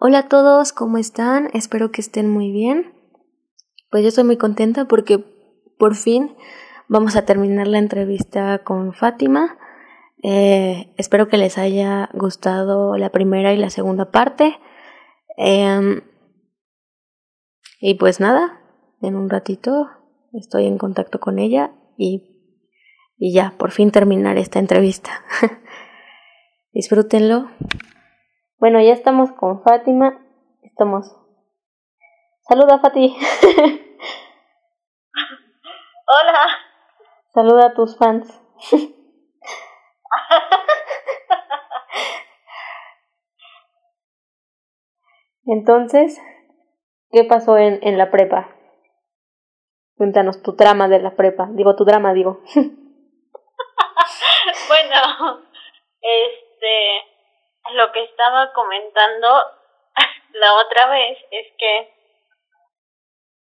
Hola a todos, ¿cómo están? Espero que estén muy bien. Pues yo estoy muy contenta porque por fin vamos a terminar la entrevista con Fátima. Eh, espero que les haya gustado la primera y la segunda parte. Em, y pues nada, en un ratito estoy en contacto con ella y, y ya, por fin terminar esta entrevista. Disfrútenlo. Bueno, ya estamos con Fátima. Estamos. Saluda, Fati. Hola. Saluda a tus fans. Entonces, ¿qué pasó en, en la prepa? Cuéntanos tu trama de la prepa. Digo, tu drama, digo. bueno, este, lo que estaba comentando la otra vez es que,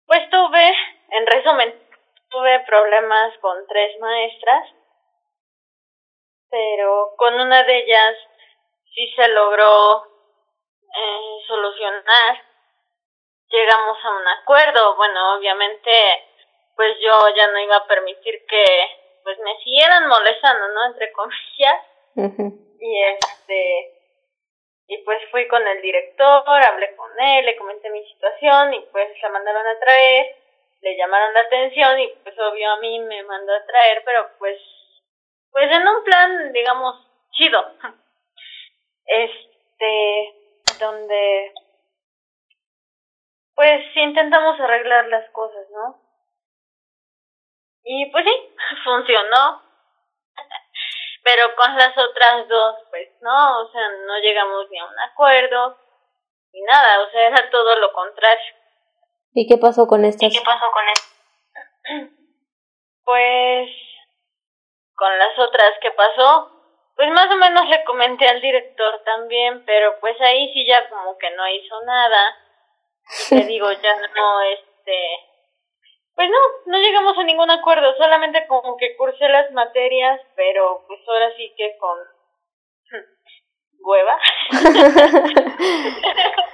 pues tuve, en resumen, tuve problemas con tres maestras, pero con una de ellas sí se logró eh, solucionar. Llegamos a un acuerdo. Bueno, obviamente, pues yo ya no iba a permitir que pues me siguieran molestando, ¿no? Entre comillas. Y este y pues fui con el director, hablé con él, le comenté mi situación y pues la mandaron a traer, le llamaron la atención y pues obvio a mí me mandó a traer, pero pues pues en un plan, digamos, chido. Este, donde pues intentamos arreglar las cosas, ¿no? Y pues sí, funcionó. Pero con las otras dos, pues no, o sea, no llegamos ni a un acuerdo, ni nada, o sea, era todo lo contrario. ¿Y qué pasó con estas? ¿Y qué pasó con esto? Pues con las otras que pasó, pues más o menos le comenté al director también, pero pues ahí sí ya como que no hizo nada. Le digo, ya no, este, pues no, no llegamos a ningún acuerdo, solamente como que cursé las materias, pero pues ahora sí que con hueva.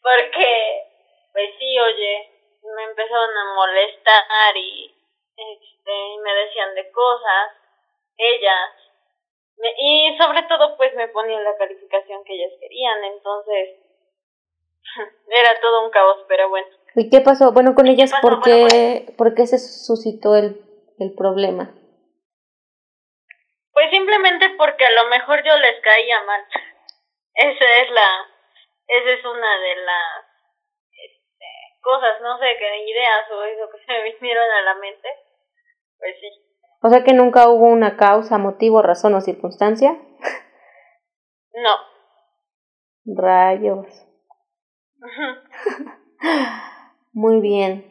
Porque, pues sí, oye, me empezaron a molestar y, este, me decían de cosas, ellas, y sobre todo pues me ponían la calificación que ellas querían, entonces era todo un caos, pero bueno. ¿Y qué pasó? Bueno, con ellas, ¿por qué, ¿por qué se suscitó el, el problema? Pues simplemente porque a lo mejor yo les caía mal. Esa es la, esa es una de las este, cosas, no sé, qué ideas o eso que se me vinieron a la mente. Pues sí. O sea que nunca hubo una causa, motivo, razón o circunstancia. No. Rayos. Muy bien.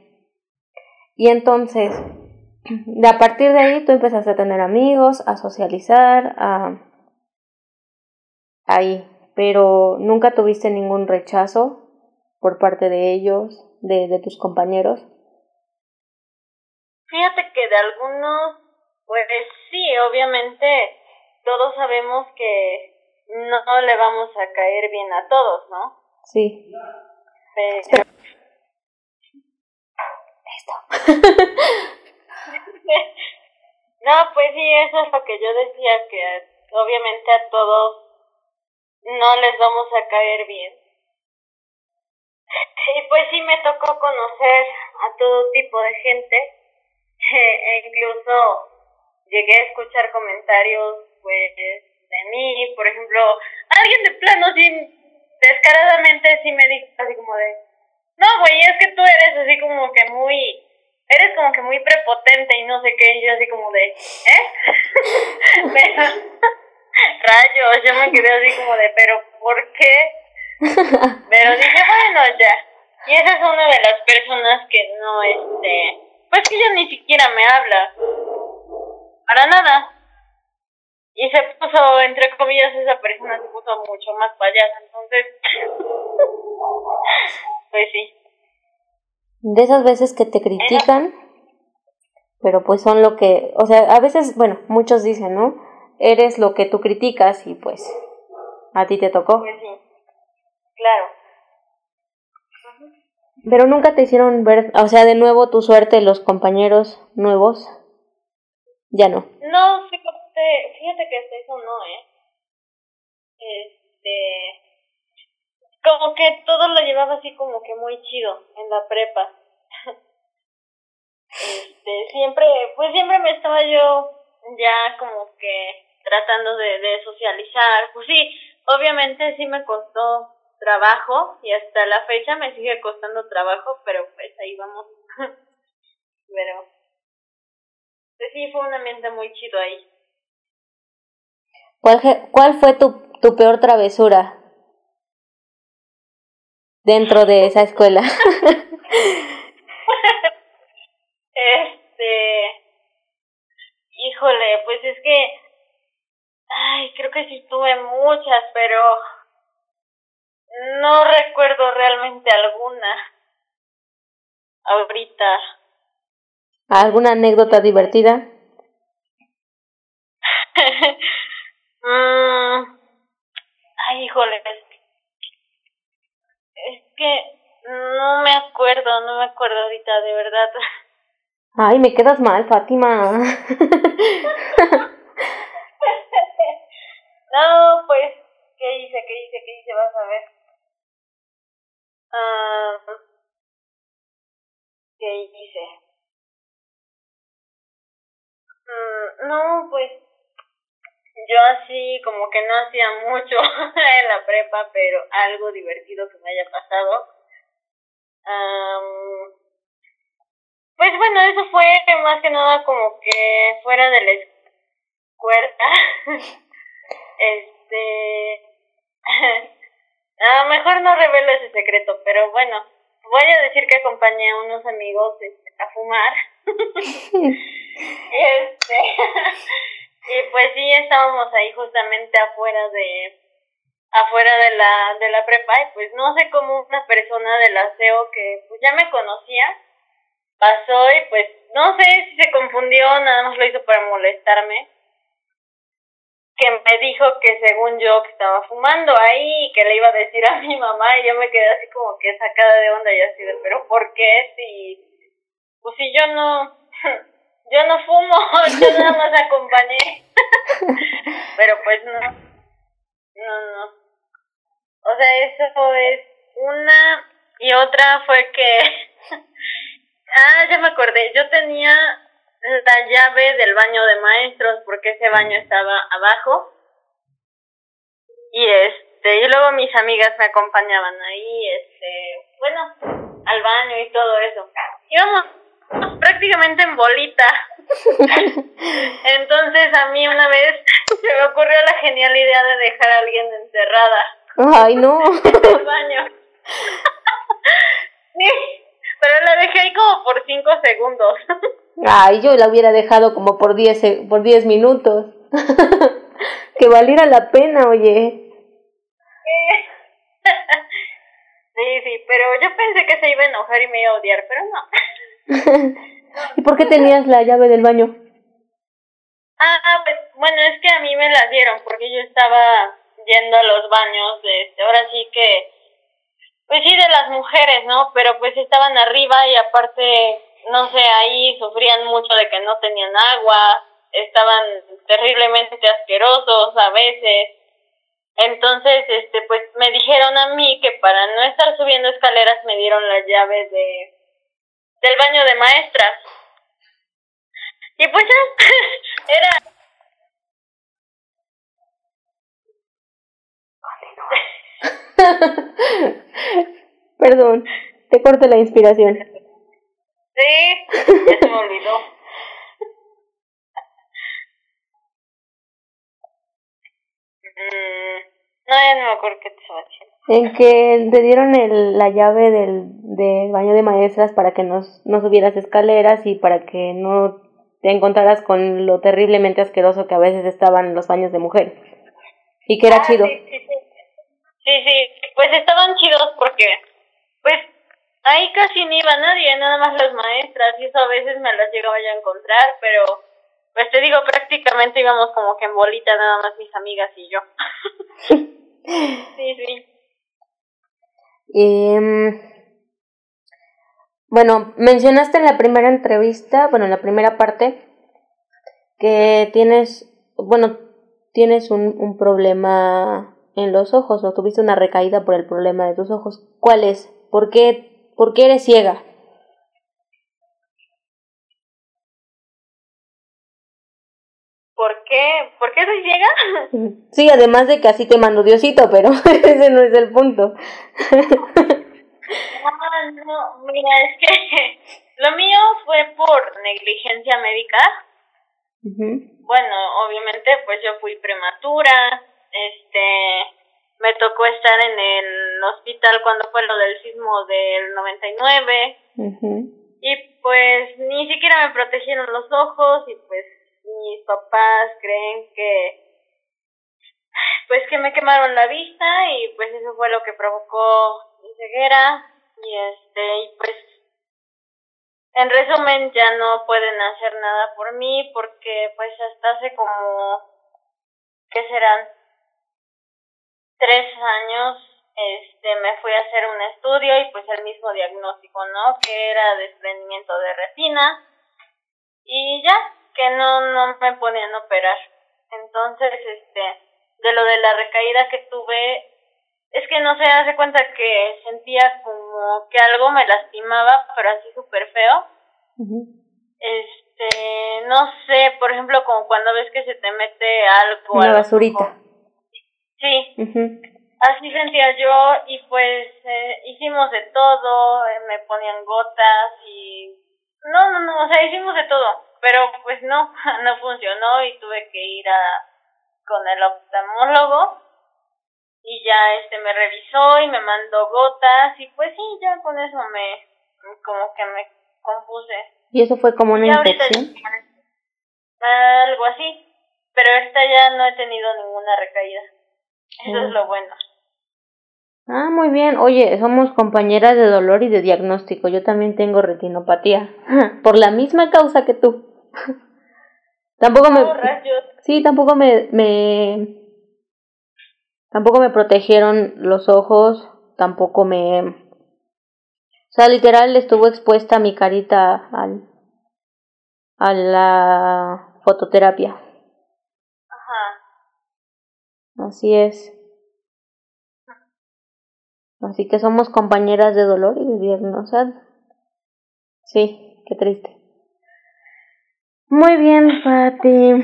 Y entonces, de a partir de ahí tú empezaste a tener amigos, a socializar, a ahí, pero nunca tuviste ningún rechazo por parte de ellos, de, de tus compañeros. Fíjate que de algunos, pues sí, obviamente todos sabemos que no le vamos a caer bien a todos, ¿no? Sí. Pero, no, pues sí, eso es lo que yo decía, que obviamente a todos no les vamos a caer bien. Y pues sí me tocó conocer a todo tipo de gente, e incluso llegué a escuchar comentarios pues de mí, por ejemplo, alguien de plano sí, descaradamente sí me dijo así como de, no, güey, es que tú eres así como que muy, eres como que muy prepotente y no sé qué, y yo así como de, ¿eh? rayos, yo me quedé así como de, pero ¿por qué? Pero dije, bueno, ya. Y esa es una de las personas que no, este, pues que ya ni siquiera me habla. Para nada. Y se puso, entre comillas, esa persona se puso mucho más payasa, entonces... Pues sí. De esas veces que te critican, pero pues son lo que, o sea, a veces, bueno, muchos dicen, ¿no? Eres lo que tú criticas y pues a ti te tocó. Pues sí, claro. Pero nunca te hicieron ver, o sea, de nuevo tu suerte, los compañeros nuevos. Ya no. No, fíjate, fíjate que hasta eso no, ¿eh? Este. Como que todo lo llevaba así como que muy chido en la prepa. este, siempre, pues siempre me estaba yo ya como que tratando de, socializar. Pues sí, obviamente sí me costó trabajo y hasta la fecha me sigue costando trabajo, pero pues ahí vamos. pero pues sí, fue un ambiente muy chido ahí. ¿Cuál, cuál fue tu, tu peor travesura dentro de esa escuela? este, híjole, pues es que, ay, creo que sí tuve muchas, pero no recuerdo realmente alguna. Ahorita. ¿Alguna anécdota divertida? mm, ay, híjole. Es que no me acuerdo, no me acuerdo ahorita, de verdad. Ay, me quedas mal, Fátima. no, pues, ¿qué hice? ¿Qué hice? ¿Qué hice? Vas a ver. Ah, ¿Qué hice? Mm, no, pues yo así como que no hacía mucho en la prepa, pero algo divertido que me haya pasado. Um, pues bueno, eso fue más que nada como que fuera de la escuela. este Ah, mejor no revelo ese secreto, pero bueno, voy a decir que acompañé a unos amigos este, a fumar. este, y pues sí, estábamos ahí justamente afuera de afuera de la de la prepa y pues no sé cómo una persona del aseo que pues ya me conocía pasó y pues no sé si se confundió, nada más lo hizo para molestarme que me dijo que según yo que estaba fumando ahí y que le iba a decir a mi mamá y yo me quedé así como que sacada de onda y así de, pero ¿por qué? Si, pues si yo no, yo no fumo, yo nada más acompañé. pero pues no, no, no. O sea, eso es una y otra fue que, ah, ya me acordé, yo tenía la llave del baño de maestros porque ese baño estaba abajo. Y este y luego mis amigas me acompañaban ahí este bueno al baño y todo eso. Íbamos prácticamente en bolita. Entonces a mí una vez se me ocurrió la genial idea de dejar a alguien encerrada ay no en el baño sí pero la dejé ahí como por cinco segundos Ay, yo la hubiera dejado como por 10 por diez minutos. que valiera la pena, oye. Sí, sí, pero yo pensé que se iba a enojar y me iba a odiar, pero no. ¿Y por qué tenías la llave del baño? Ah, pues bueno, es que a mí me la dieron porque yo estaba yendo a los baños, de, este, ahora sí que, pues sí, de las mujeres, ¿no? Pero pues estaban arriba y aparte no sé, ahí sufrían mucho de que no tenían agua, estaban terriblemente asquerosos a veces. Entonces, este, pues me dijeron a mí que para no estar subiendo escaleras me dieron las llaves de del baño de maestras. Y pues ya era Perdón, te corto la inspiración. Sí, ya se me olvidó. Mm, no, ya no me acuerdo qué te estaba diciendo. En que te dieron el, la llave del, del baño de maestras para que no, no subieras escaleras y para que no te encontraras con lo terriblemente asqueroso que a veces estaban los baños de mujeres. Y que era ah, chido. Sí, sí, sí. sí. Pues estaban chidos porque, pues, Ahí casi ni iba nadie, nada más las maestras, y eso a veces me las llegaba ya a encontrar, pero pues te digo, prácticamente íbamos como que en bolita nada más mis amigas y yo. sí, sí. Eh, Bueno, mencionaste en la primera entrevista, bueno, en la primera parte, que tienes, bueno, tienes un, un problema en los ojos o tuviste una recaída por el problema de tus ojos. ¿Cuál es? ¿Por qué, por qué eres ciega? ¿Por qué? ¿Por qué soy ciega? Sí, además de que así te mando Diosito, pero ese no es el punto. Ah, no, mira, es que lo mío fue por negligencia médica. Bueno, obviamente, pues yo fui prematura, este, me tocó estar en el hospital cuando fue lo del sismo del 99 y pues ni siquiera me protegieron los ojos y pues mis papás creen que pues que me quemaron la vista y pues eso fue lo que provocó mi ceguera. Y este y pues en resumen ya no pueden hacer nada por mí porque pues hasta hace como ¿qué serán? Tres años este me fui a hacer un estudio y pues el mismo diagnóstico, ¿no? Que era desprendimiento de retina y ya, que no, no me ponían a operar. Entonces, este, de lo de la recaída que tuve, es que no se hace cuenta que sentía como que algo me lastimaba, pero así súper feo. Este, no sé, por ejemplo, como cuando ves que se te mete algo. Una basurita. Sí, así sentía yo y pues eh, hicimos de todo, eh, me ponían gotas y... No, no, no, o sea, hicimos de todo, pero pues no, no funcionó y tuve que ir a con el oftalmólogo y ya este me revisó y me mandó gotas y pues sí, ya con eso me como que me compuse. ¿Y eso fue como una infección? algo así, pero esta ya no he tenido ninguna recaída. Eso es lo bueno. Ah, muy bien. Oye, somos compañeras de dolor y de diagnóstico. Yo también tengo retinopatía. Por la misma causa que tú. tampoco me. Sí, tampoco me, me. Tampoco me protegieron los ojos. Tampoco me. O sea, literal estuvo expuesta mi carita al. a la fototerapia. Así es. Así que somos compañeras de dolor y de diagnosar. Sí, qué triste. Muy bien, Fati.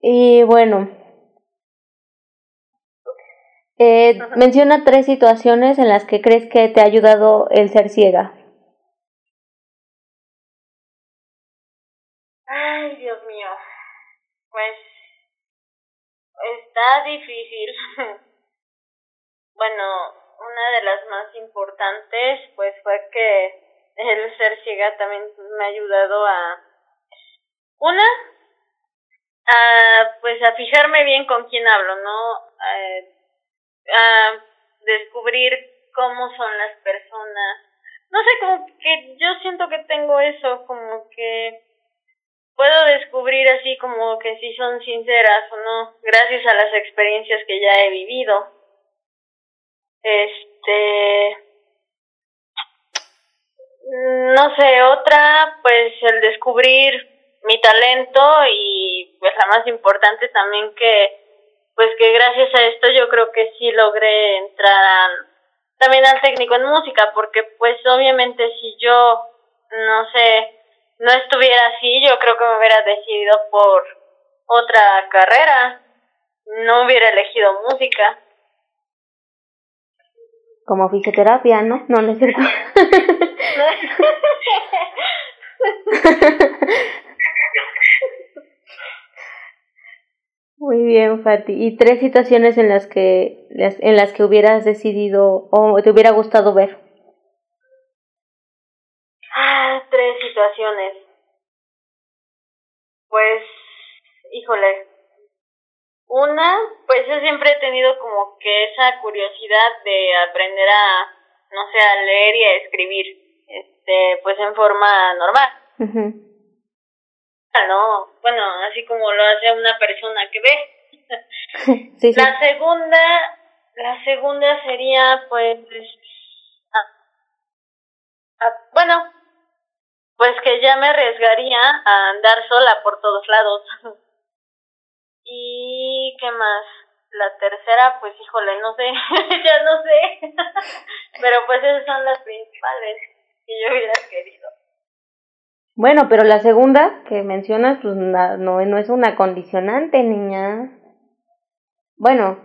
y bueno, eh, menciona tres situaciones en las que crees que te ha ayudado el ser ciega. Difícil. bueno, una de las más importantes pues fue que el ser ciega también me ha ayudado a una a pues a fijarme bien con quién hablo, ¿no? a descubrir cómo son las personas. No sé, como que yo siento que tengo eso, como que puedo descubrir así como que si son sinceras o no, gracias a las experiencias que ya he vivido. Este, no sé, otra, pues el descubrir mi talento y pues la más importante también que, pues que gracias a esto yo creo que sí logré entrar también al técnico en música, porque pues obviamente si yo, no sé, no estuviera así, yo creo que me hubiera decidido por otra carrera. No hubiera elegido música. Como fisioterapia, ¿no? No, no es cierto. Muy bien, Fati. ¿Y tres situaciones en las que en las que hubieras decidido o te hubiera gustado ver? Pues, híjole. Una, pues yo siempre he tenido como que esa curiosidad de aprender a, no sé, a leer y a escribir, este, pues en forma normal. No, bueno, así como lo hace una persona que ve. La segunda, La segunda sería, pues, bueno, pues que ya me arriesgaría a andar sola por todos lados. ¿Y qué más? La tercera, pues híjole, no sé, ya no sé. pero pues esas son las principales que yo hubiera querido. Bueno, pero la segunda que mencionas, pues no, no es una condicionante, niña. Bueno,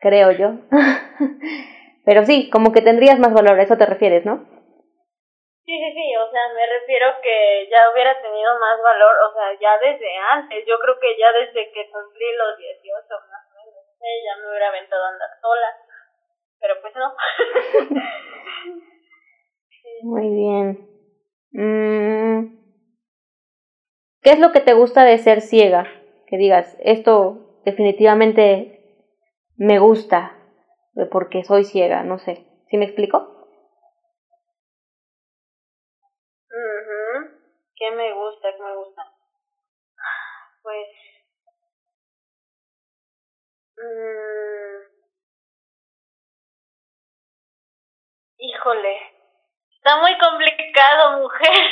creo yo. pero sí, como que tendrías más valor, a eso te refieres, ¿no? Sí, sí, sí, o sea, me refiero que ya hubiera tenido más valor, o sea, ya desde antes, yo creo que ya desde que cumplí los 18 más o menos, ya me hubiera aventado a andar sola, pero pues no. Muy bien. Mm. ¿Qué es lo que te gusta de ser ciega? Que digas, esto definitivamente me gusta porque soy ciega, no sé. ¿Sí me explico? ¿Qué me gusta? ¿Qué me gusta? Pues... Mmm, híjole, está muy complicado, mujer.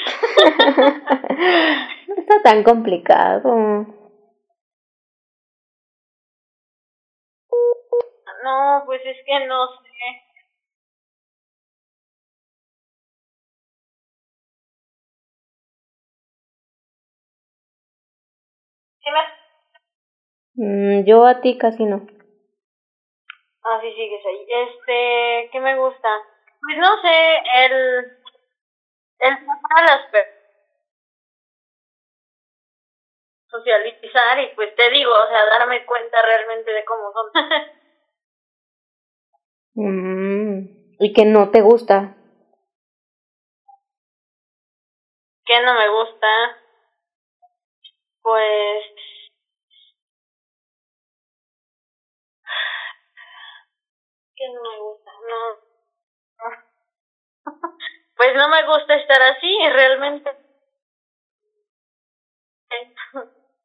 no está tan complicado. No, pues es que no sé. Mm, yo a ti casi no. Ah, sí, sigues ahí. Este, ¿qué me gusta? Pues no sé, el... El las socializar y pues te digo, o sea, darme cuenta realmente de cómo son. mm, ¿Y que no te gusta? ¿Qué no me gusta? Pues que no me gusta, no. Pues no me gusta estar así, realmente.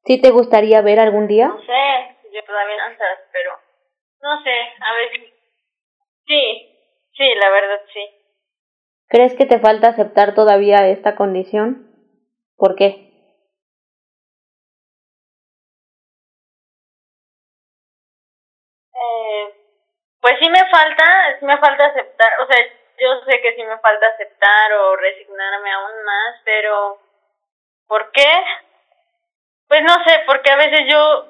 ¿Sí te gustaría ver algún día? No sé, yo todavía no sé, pero no sé, a ver. Sí, sí, la verdad sí. ¿Crees que te falta aceptar todavía esta condición? ¿Por qué? Pues sí me falta, sí me falta aceptar, o sea, yo sé que sí me falta aceptar o resignarme aún más, pero ¿por qué? Pues no sé, porque a veces yo,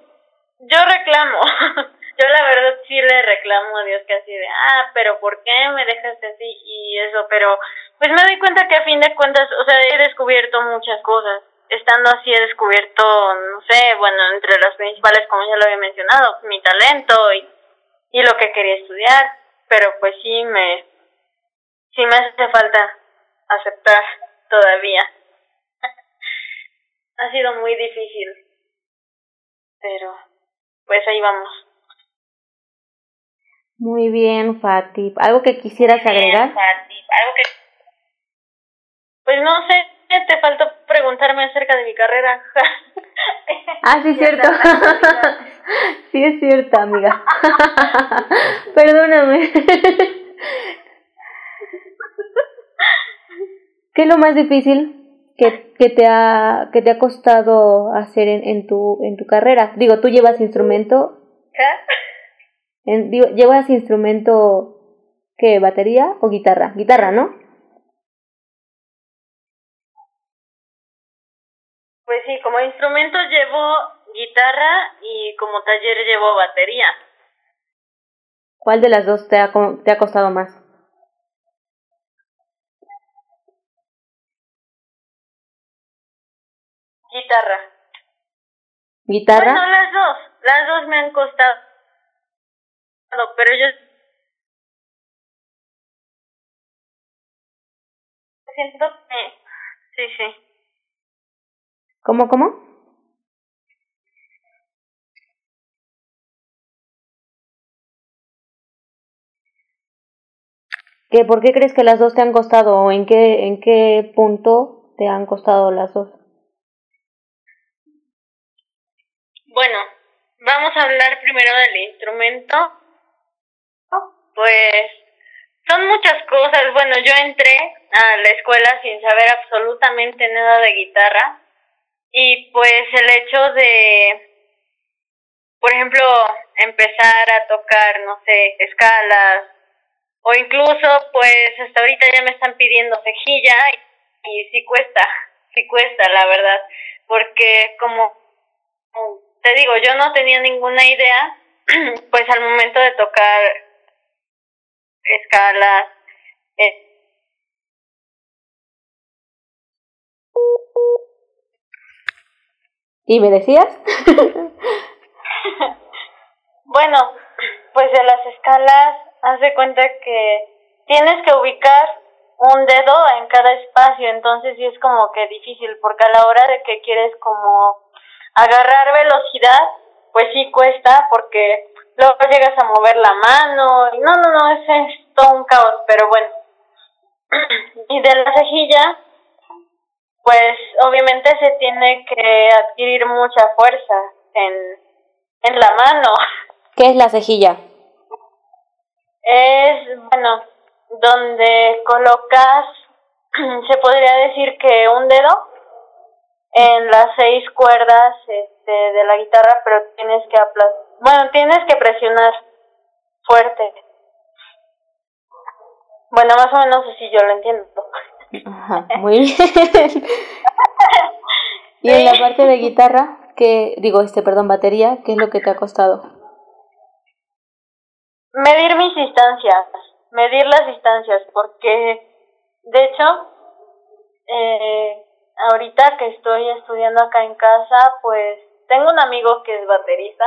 yo reclamo, yo la verdad sí le reclamo a Dios que así de, ah, pero ¿por qué me dejaste así y eso? Pero pues me doy cuenta que a fin de cuentas, o sea, he descubierto muchas cosas. Estando así he descubierto, no sé, bueno, entre las principales, como ya lo había mencionado, mi talento y y lo que quería estudiar, pero pues sí me, sí me hace falta aceptar todavía. ha sido muy difícil, pero pues ahí vamos. Muy bien, Fati. ¿Algo que quisieras agregar? Fati. ¿Algo que... Pues no sé, te faltó preguntarme acerca de mi carrera. ah, sí, es cierto. sí, es cierto, amiga. Perdóname. ¿Qué es lo más difícil que, que, te, ha, que te ha costado hacer en, en, tu, en tu carrera? Digo, tú llevas instrumento. ¿Qué? En, digo, ¿Llevas instrumento, qué, batería o guitarra? Guitarra, ¿no? Como instrumento llevo guitarra y como taller llevo batería. ¿Cuál de las dos te ha, te ha costado más? Guitarra. ¿Guitarra? Bueno, las dos. Las dos me han costado. Pero yo siento que... Sí, sí. ¿Cómo, cómo? ¿Qué, ¿Por qué crees que las dos te han costado o en qué, en qué punto te han costado las dos? Bueno, vamos a hablar primero del instrumento. Pues son muchas cosas. Bueno, yo entré a la escuela sin saber absolutamente nada de guitarra y pues el hecho de, por ejemplo, empezar a tocar, no sé, escalas o incluso pues hasta ahorita ya me están pidiendo cejilla y, y sí cuesta, sí cuesta la verdad, porque como te digo, yo no tenía ninguna idea, pues al momento de tocar escalas, eh, ¿Y me decías? bueno, pues de las escalas, haz de cuenta que tienes que ubicar un dedo en cada espacio, entonces sí es como que difícil, porque a la hora de que quieres como agarrar velocidad, pues sí cuesta, porque luego llegas a mover la mano, y no, no, no, es, es todo un caos, pero bueno. y de la cejilla, pues obviamente se tiene que adquirir mucha fuerza en, en la mano. ¿Qué es la cejilla? Es, bueno, donde colocas, se podría decir que un dedo en las seis cuerdas este, de la guitarra, pero tienes que aplastar, bueno, tienes que presionar fuerte. Bueno, más o menos así yo lo entiendo. Ajá, muy bien. y en la parte de guitarra, que digo, este, perdón, batería, ¿qué es lo que te ha costado? Medir mis distancias, medir las distancias, porque de hecho, eh, ahorita que estoy estudiando acá en casa, pues tengo un amigo que es baterista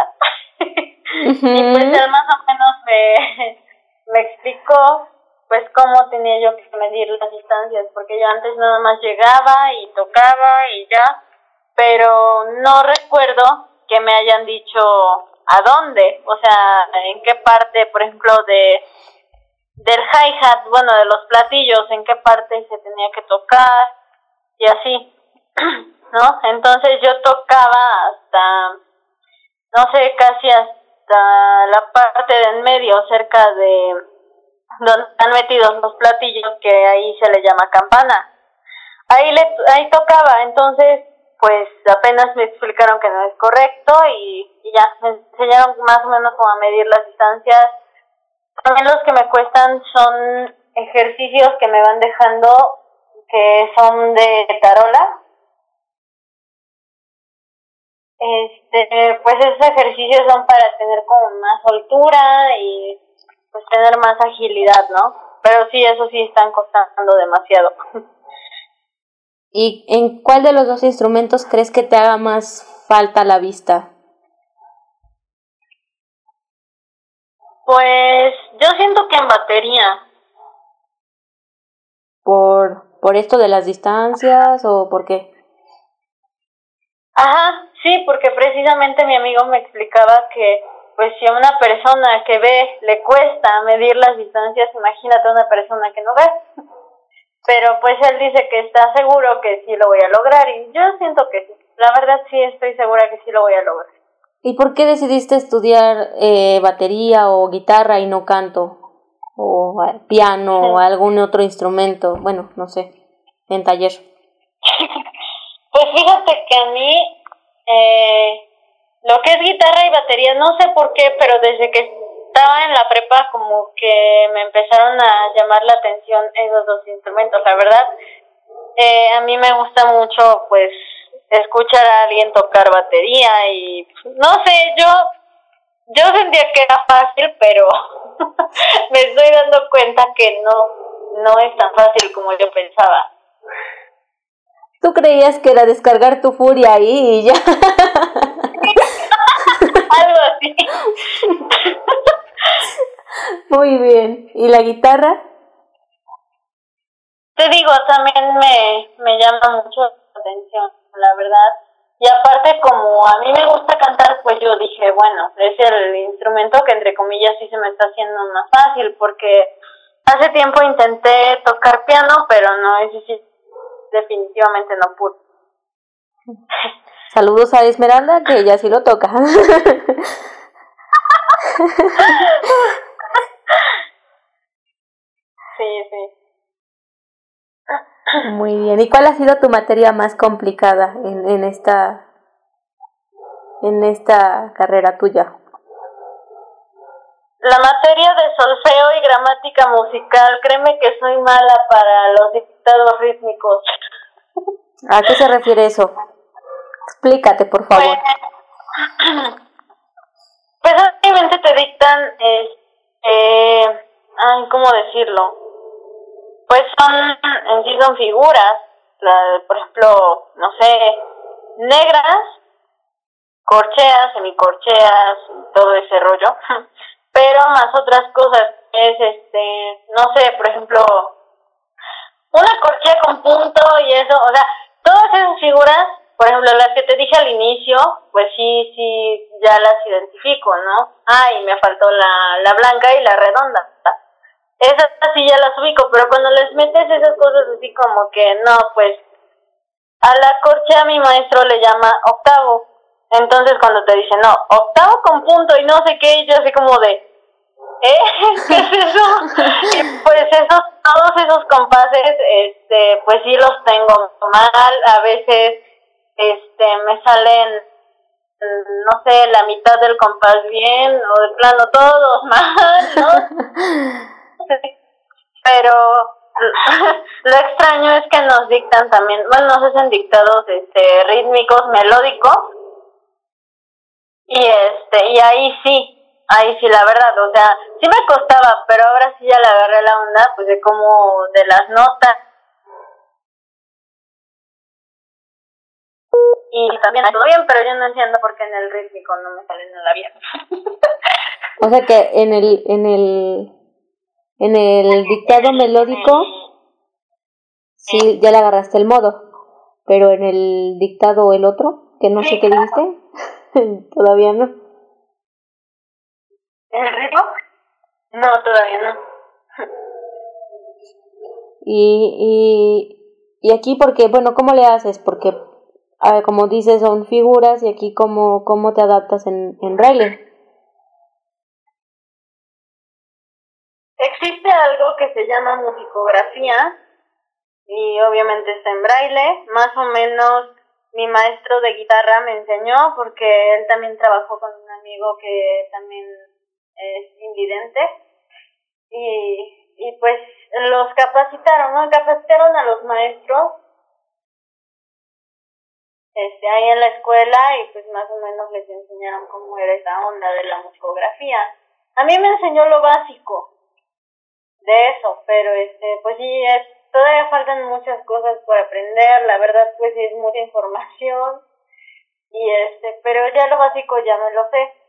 y pues él más o menos me, me explicó pues cómo tenía yo que medir las distancias, porque yo antes nada más llegaba y tocaba y ya, pero no recuerdo que me hayan dicho a dónde, o sea, en qué parte, por ejemplo, de del hi-hat, bueno, de los platillos, en qué parte se tenía que tocar y así, ¿no? Entonces yo tocaba hasta, no sé, casi hasta la parte de en medio, cerca de donde están metidos los platillos que ahí se le llama campana. Ahí le ahí tocaba, entonces pues apenas me explicaron que no es correcto y, y ya me enseñaron más o menos cómo medir las distancias. También los que me cuestan son ejercicios que me van dejando que son de tarola. Este, pues esos ejercicios son para tener como más altura y pues tener más agilidad, ¿no? Pero sí, eso sí están costando demasiado. ¿Y en cuál de los dos instrumentos crees que te haga más falta la vista? Pues yo siento que en batería. ¿Por, por esto de las distancias o por qué? Ajá, sí, porque precisamente mi amigo me explicaba que pues si a una persona que ve le cuesta medir las distancias, imagínate a una persona que no ve. Pero pues él dice que está seguro que sí lo voy a lograr y yo siento que sí. La verdad sí estoy segura que sí lo voy a lograr. ¿Y por qué decidiste estudiar eh, batería o guitarra y no canto? O piano o algún otro instrumento, bueno, no sé, en taller. pues fíjate que a mí eh, lo que es guitarra y batería, no sé por qué, pero desde que estaba en la prepa como que me empezaron a llamar la atención esos dos instrumentos, la verdad. Eh, a mí me gusta mucho pues escuchar a alguien tocar batería y no sé, yo yo sentía que era fácil, pero me estoy dando cuenta que no no es tan fácil como yo pensaba. Tú creías que era descargar tu furia ahí y ya. Algo así. Muy bien. ¿Y la guitarra? Te digo, también me, me llama mucho la atención, la verdad. Y aparte, como a mí me gusta cantar, pues yo dije, bueno, es el instrumento que entre comillas sí se me está haciendo más fácil, porque hace tiempo intenté tocar piano, pero no, ese sí, definitivamente no pude. Saludos a Esmeralda, que ella sí lo toca. sí, sí. Muy bien. ¿Y cuál ha sido tu materia más complicada en, en esta en esta carrera tuya? La materia de solfeo y gramática musical, créeme que soy mala para los dictados rítmicos. ¿A qué se refiere eso? Explícate, por favor. Pues, pues obviamente te dictan, eh, ay, ¿cómo decirlo? Pues son, en sí son figuras, por ejemplo, no sé, negras, corcheas, semicorcheas, todo ese rollo, pero más otras cosas, es este, no sé, por ejemplo, una corchea con punto y eso, o sea, todas esas figuras, por ejemplo, las que te dije al inicio, pues sí, sí, ya las identifico, ¿no? Ah, y me faltó la, la blanca y la redonda. Esas sí ya las ubico, pero cuando les metes esas cosas así como que no, pues a la corchea mi maestro le llama octavo. Entonces cuando te dice, no, octavo con punto y no sé qué, yo así como de, ¿eh? ¿Qué es eso? y pues esos, todos esos compases, este, pues sí los tengo mal, a veces, este, me salen, no sé, la mitad del compás bien, o de plano todos mal, ¿no? pero lo extraño es que nos dictan también, bueno, nos hacen dictados este rítmicos, melódicos y este y ahí sí, ahí sí la verdad, o sea, sí me costaba, pero ahora sí ya le agarré la onda pues de como de las notas y también todo bien, pero yo no entiendo por qué en el rítmico no me sale nada bien. o sea que en el en el en el dictado melódico, sí, ya le agarraste el modo, pero en el dictado el otro, que no sé qué dijiste, todavía no. ¿El ritmo? No, todavía no. y, y, y aquí, porque, bueno, ¿cómo le haces? Porque, como dices, son figuras y aquí, ¿cómo, cómo te adaptas en, en braille? Existe algo que se llama musicografía y obviamente está en braille. Más o menos mi maestro de guitarra me enseñó porque él también trabajó con un amigo que también es invidente y, y pues los capacitaron, ¿no? Capacitaron a los maestros este, ahí en la escuela y pues más o menos les enseñaron cómo era esa onda de la musicografía. A mí me enseñó lo básico, de eso, pero este, pues sí, es, todavía faltan muchas cosas por aprender, la verdad pues sí es mucha información y este, pero ya lo básico ya me lo sé.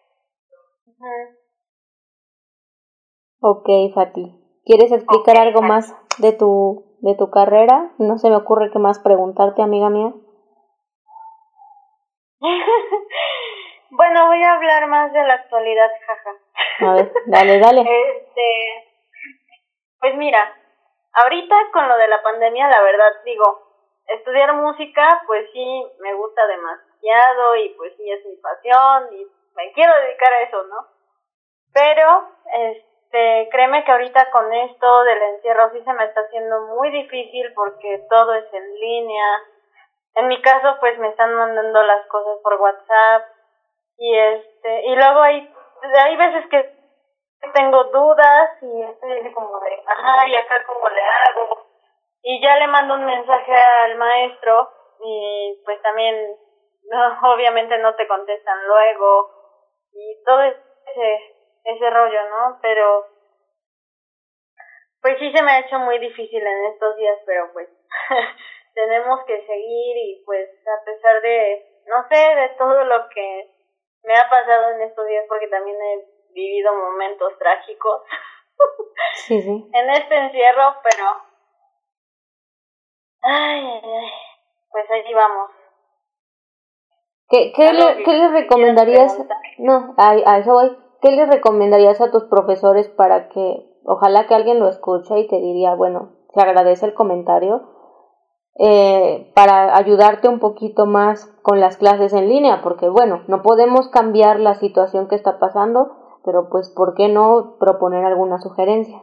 Ok, Fati. ¿Quieres explicar algo más de tu, de tu carrera? No se me ocurre qué más preguntarte, amiga mía. bueno, voy a hablar más de la actualidad, jaja. A ver, dale, dale. este, pues mira, ahorita con lo de la pandemia, la verdad digo, estudiar música, pues sí, me gusta demasiado y pues sí es mi pasión y me quiero dedicar a eso, ¿no? Pero, este, créeme que ahorita con esto del encierro sí se me está haciendo muy difícil porque todo es en línea. En mi caso, pues me están mandando las cosas por WhatsApp y este, y luego hay, hay veces que tengo dudas y estoy como de, ajá, y acá cómo le hago. Y ya le mando un mensaje al maestro y pues también, no, obviamente no te contestan luego y todo ese, ese rollo, ¿no? Pero pues sí se me ha hecho muy difícil en estos días, pero pues tenemos que seguir y pues a pesar de, no sé, de todo lo que me ha pasado en estos días, porque también he vivido momentos trágicos sí, sí. en este encierro, pero ay, pues allí vamos. ¿Qué, qué, le, ¿qué le recomendarías? No, a, a eso voy. ¿Qué le recomendarías a tus profesores para que, ojalá que alguien lo escuche y te diría, bueno, se agradece el comentario, eh, para ayudarte un poquito más con las clases en línea, porque bueno, no podemos cambiar la situación que está pasando, pero pues, ¿por qué no proponer alguna sugerencia?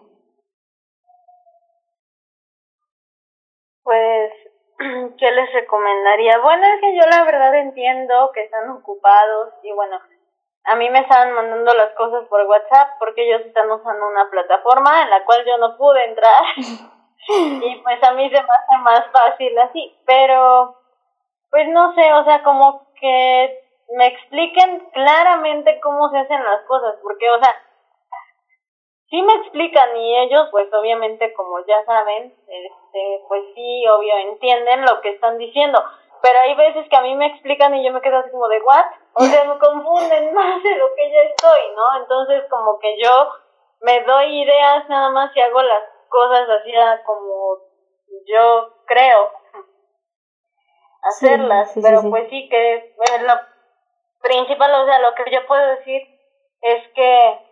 Pues, ¿qué les recomendaría? Bueno, es que yo la verdad entiendo que están ocupados y bueno, a mí me estaban mandando las cosas por WhatsApp porque ellos están usando una plataforma en la cual yo no pude entrar. y pues a mí se me hace más fácil así, pero pues no sé, o sea, como que me expliquen claramente cómo se hacen las cosas, porque, o sea, sí me explican y ellos, pues obviamente, como ya saben, este, pues sí, obvio, entienden lo que están diciendo, pero hay veces que a mí me explican y yo me quedo así como de, ¿what? O sea, me confunden más de lo que ya estoy, ¿no? Entonces, como que yo me doy ideas nada más y hago las cosas así como yo creo hacerlas, pero pues sí que lo principal, o sea, lo que yo puedo decir es que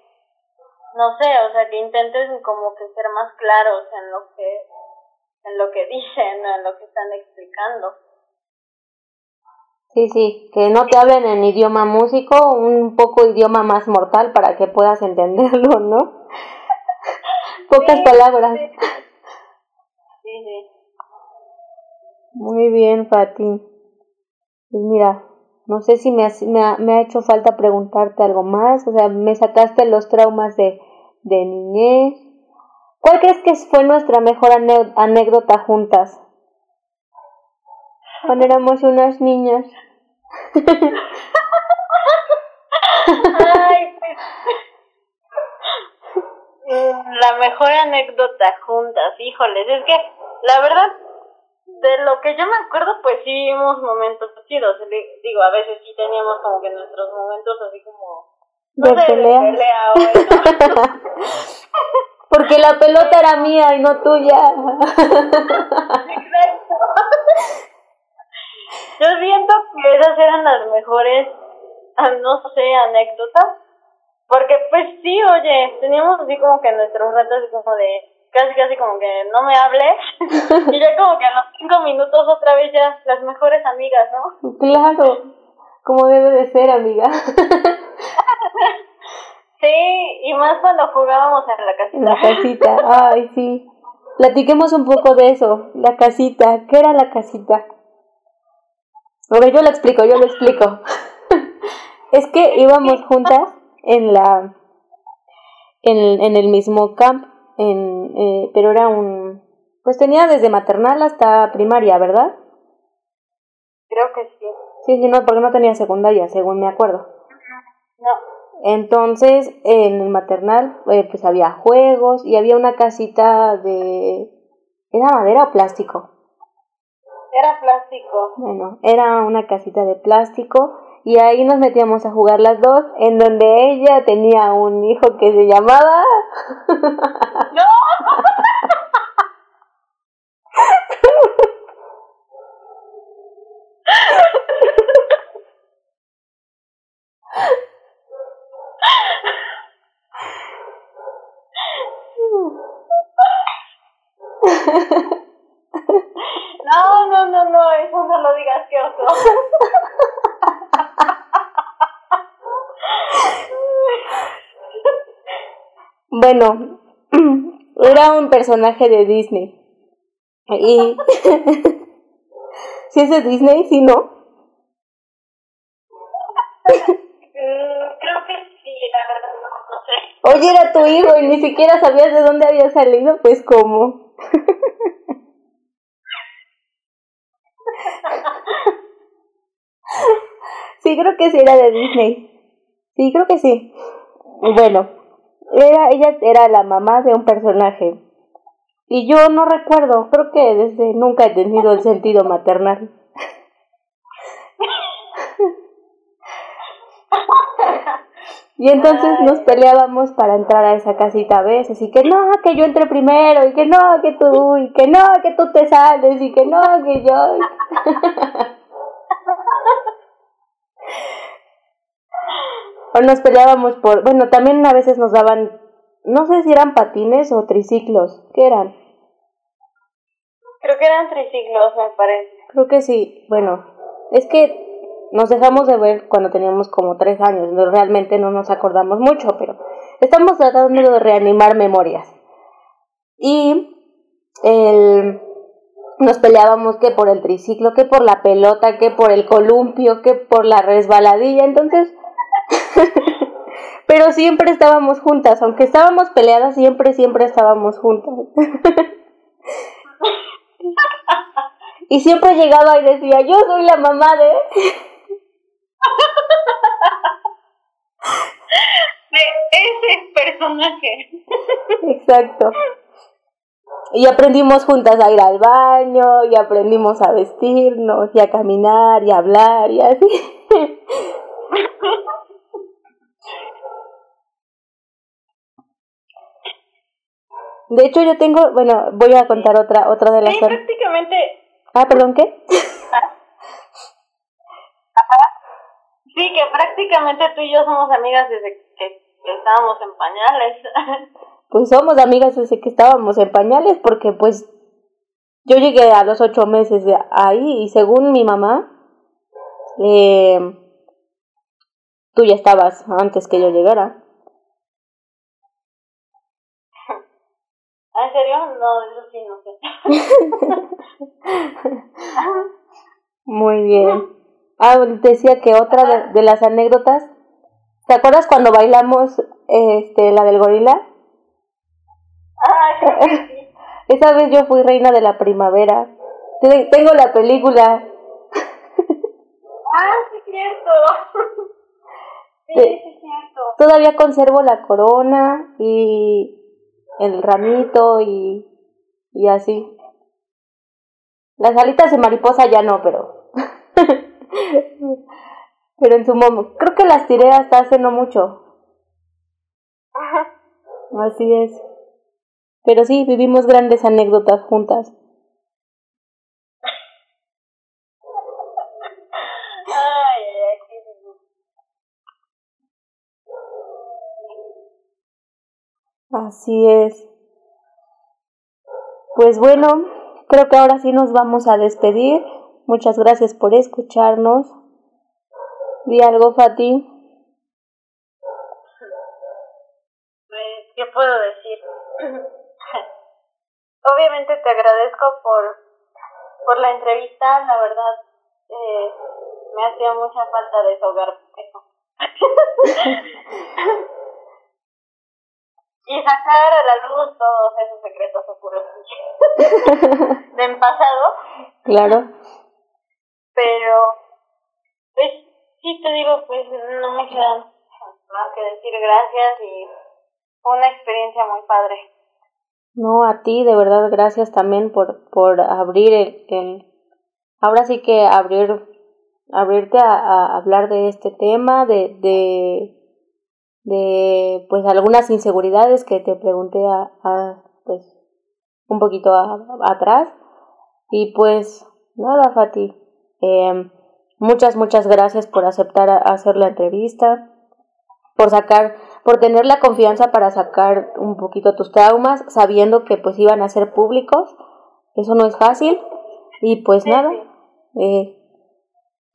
no sé, o sea, que intentes como que ser más claros en lo que en lo que dicen, en lo que están explicando. Sí, sí, que no te hablen en idioma músico, un poco idioma más mortal para que puedas entenderlo, ¿no? Pocas palabras. Sí. Muy bien, Fati. Pues mira, no sé si me ha, me, ha, me ha hecho falta preguntarte algo más, o sea, me sacaste los traumas de, de niñez. ¿Cuál crees que fue nuestra mejor anécdota juntas? Cuando éramos unas niñas. Ay, pues, la mejor anécdota juntas, híjoles, es que la verdad, de lo que yo me acuerdo, pues sí vivimos momentos chidos. Digo, a veces sí teníamos como que nuestros momentos así como. No de, pelea. de pelea Porque la pelota era mía y no tuya. Exacto. Yo siento que esas eran las mejores, ah, no sé, anécdotas porque pues sí, oye, teníamos así como que nuestros ratos como de casi casi como que no me hables y ya como que a los cinco minutos otra vez ya las mejores amigas, ¿no? Claro, como debe de ser, amiga. sí, y más cuando jugábamos en la casita. La casita, ay, sí. Platiquemos un poco de eso, la casita. ¿Qué era la casita? Ok, yo lo explico, yo lo explico. es que íbamos juntas en la en, en el mismo camp, en, eh, pero era un pues tenía desde maternal hasta primaria, ¿verdad? Creo que sí. Sí, sí, no, porque no tenía secundaria, según me acuerdo. No. Entonces, en el maternal, eh, pues había juegos y había una casita de... ¿Era madera o plástico? Era plástico. Bueno, era una casita de plástico y ahí nos metíamos a jugar las dos, en donde ella tenía un hijo que se llamaba... ¡No! No, no, no, no, eso no lo digas, que oso. Bueno, era un personaje de Disney. Y. ¿Si es de Disney? ¿Sí, no? Creo que sí, la verdad no, sé. Oye, era tu hijo y ni siquiera sabías de dónde había salido, pues cómo. sí, creo que sí era de Disney. Sí, creo que sí. Bueno, era, ella era la mamá de un personaje. Y yo no recuerdo, creo que desde nunca he tenido el sentido maternal. Y entonces nos peleábamos para entrar a esa casita a veces, y que no, que yo entre primero, y que no, que tú, y que no, que tú te sales, y que no, que yo. o nos peleábamos por, bueno, también a veces nos daban, no sé si eran patines o triciclos, ¿qué eran? Creo que eran triciclos, me parece. Creo que sí. Bueno, es que nos dejamos de ver cuando teníamos como tres años. realmente no nos acordamos mucho, pero estamos tratando de reanimar memorias. Y el, nos peleábamos que por el triciclo, que por la pelota, que por el columpio, que por la resbaladilla. Entonces, pero siempre estábamos juntas, aunque estábamos peleadas, siempre, siempre estábamos juntas. y siempre llegaba y decía, yo soy la mamá de... de ese personaje. Exacto. Y aprendimos juntas a ir al baño, y aprendimos a vestirnos, y a caminar, y a hablar, y así. De hecho, yo tengo, bueno, voy a contar otra, otra de las... Sí, prácticamente... Ah, perdón, ¿qué? Sí, que prácticamente tú y yo somos amigas desde que estábamos en pañales. Pues somos amigas desde que estábamos en pañales porque pues yo llegué a los ocho meses de ahí y según mi mamá, eh, tú ya estabas antes que yo llegara. Serio? No, eso sí, no sé. Muy bien. Ah, decía que otra de, las anécdotas, ¿te acuerdas cuando bailamos este la del gorila? Ah, sí. Esa vez yo fui reina de la primavera. Tengo la película. Ah, sí, cierto. Sí, cierto. Todavía conservo la corona y el ramito y, y así. Las alitas de mariposa ya no, pero. pero en su momento. Creo que las tiré hasta hace no mucho. Así es. Pero sí, vivimos grandes anécdotas juntas. Así es. Pues bueno, creo que ahora sí nos vamos a despedir. Muchas gracias por escucharnos. Di algo, Fati. Pues, ¿qué puedo decir? Obviamente te agradezco por, por la entrevista, la verdad eh, me hacía mucha falta desahogar eso. y sacar a la luz todos esos secretos oscuros del pasado. Claro. Pero, pues, sí te digo, pues no me queda más que decir gracias y fue una experiencia muy padre. No, a ti, de verdad, gracias también por, por abrir el, el, ahora sí que abrir, abrirte a, a hablar de este tema, de, de de pues algunas inseguridades que te pregunté a, pues un poquito atrás. Y pues nada Fati eh, muchas muchas gracias por aceptar hacer la entrevista por sacar por tener la confianza para sacar un poquito tus traumas sabiendo que pues iban a ser públicos. Eso no es fácil. Y pues nada eh,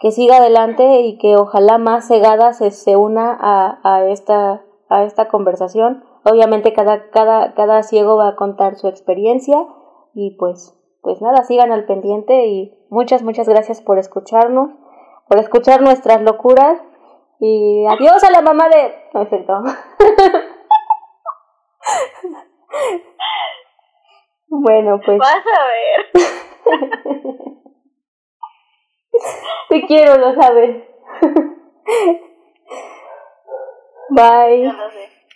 que siga adelante y que ojalá más Segada se, se una a, a, esta, a esta conversación. Obviamente cada, cada, cada ciego va a contar su experiencia y pues, pues nada, sigan al pendiente y muchas, muchas gracias por escucharnos, por escuchar nuestras locuras y adiós a la mamá de... No es cierto. bueno, pues... Vas a ver. Te quiero, lo sabes. Bye.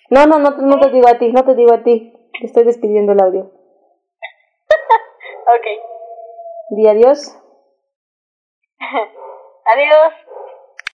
No, no, no, no te digo a ti, no te digo a ti. estoy despidiendo el audio. ok. Di adiós. adiós.